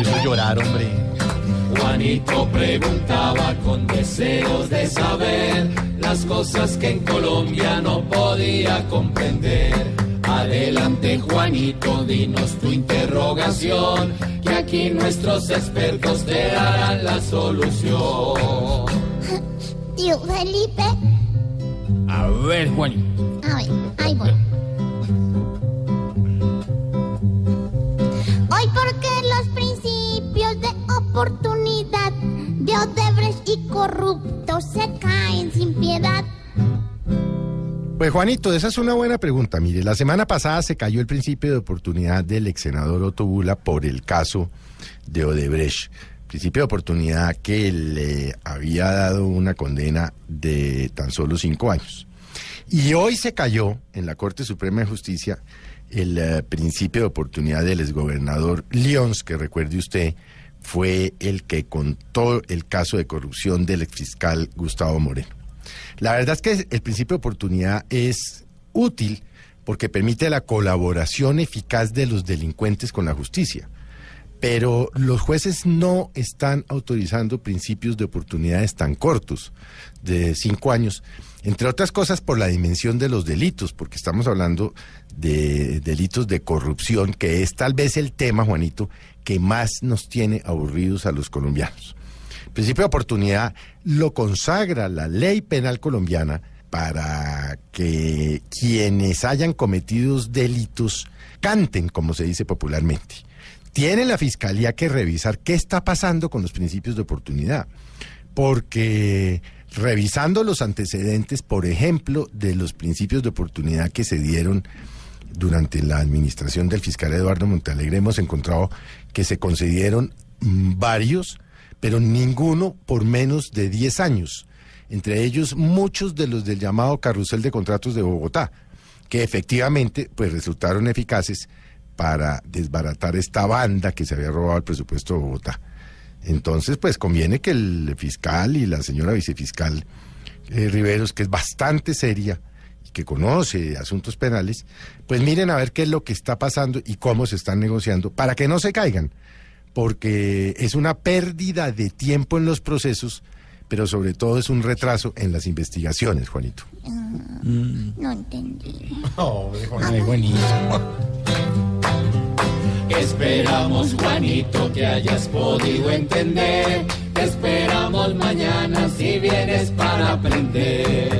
Hizo llorar, hombre. Juanito preguntaba con deseos de saber las cosas que en Colombia no podía comprender. Adelante Juanito, dinos tu interrogación, que aquí nuestros expertos te darán la solución. Tío Felipe. A ver, Juanito. A ver, ahí voy. Corruptos se caen sin piedad. Pues Juanito, esa es una buena pregunta. Mire, la semana pasada se cayó el principio de oportunidad del ex senador Otto Bula por el caso de Odebrecht. Principio de oportunidad que le había dado una condena de tan solo cinco años. Y hoy se cayó en la Corte Suprema de Justicia el eh, principio de oportunidad del exgobernador Lyons, que recuerde usted, fue el que contó el caso de corrupción del exfiscal Gustavo Moreno. La verdad es que el principio de oportunidad es útil porque permite la colaboración eficaz de los delincuentes con la justicia. Pero los jueces no están autorizando principios de oportunidades tan cortos, de cinco años, entre otras cosas por la dimensión de los delitos, porque estamos hablando de delitos de corrupción, que es tal vez el tema, Juanito, que más nos tiene aburridos a los colombianos. El principio de oportunidad lo consagra la ley penal colombiana para que quienes hayan cometido delitos canten, como se dice popularmente. Tiene la fiscalía que revisar qué está pasando con los principios de oportunidad, porque revisando los antecedentes, por ejemplo, de los principios de oportunidad que se dieron durante la administración del fiscal Eduardo Montalegre, hemos encontrado que se concedieron varios, pero ninguno por menos de 10 años. Entre ellos, muchos de los del llamado carrusel de contratos de Bogotá, que efectivamente pues, resultaron eficaces para desbaratar esta banda que se había robado el presupuesto de Bogotá. Entonces, pues conviene que el fiscal y la señora vicefiscal eh, Riveros, que es bastante seria que conoce asuntos penales, pues miren a ver qué es lo que está pasando y cómo se están negociando para que no se caigan, porque es una pérdida de tiempo en los procesos, pero sobre todo es un retraso en las investigaciones, Juanito. No entendí. Ay, Juanito. Esperamos Juanito que hayas podido entender. Te esperamos mañana si vienes para aprender.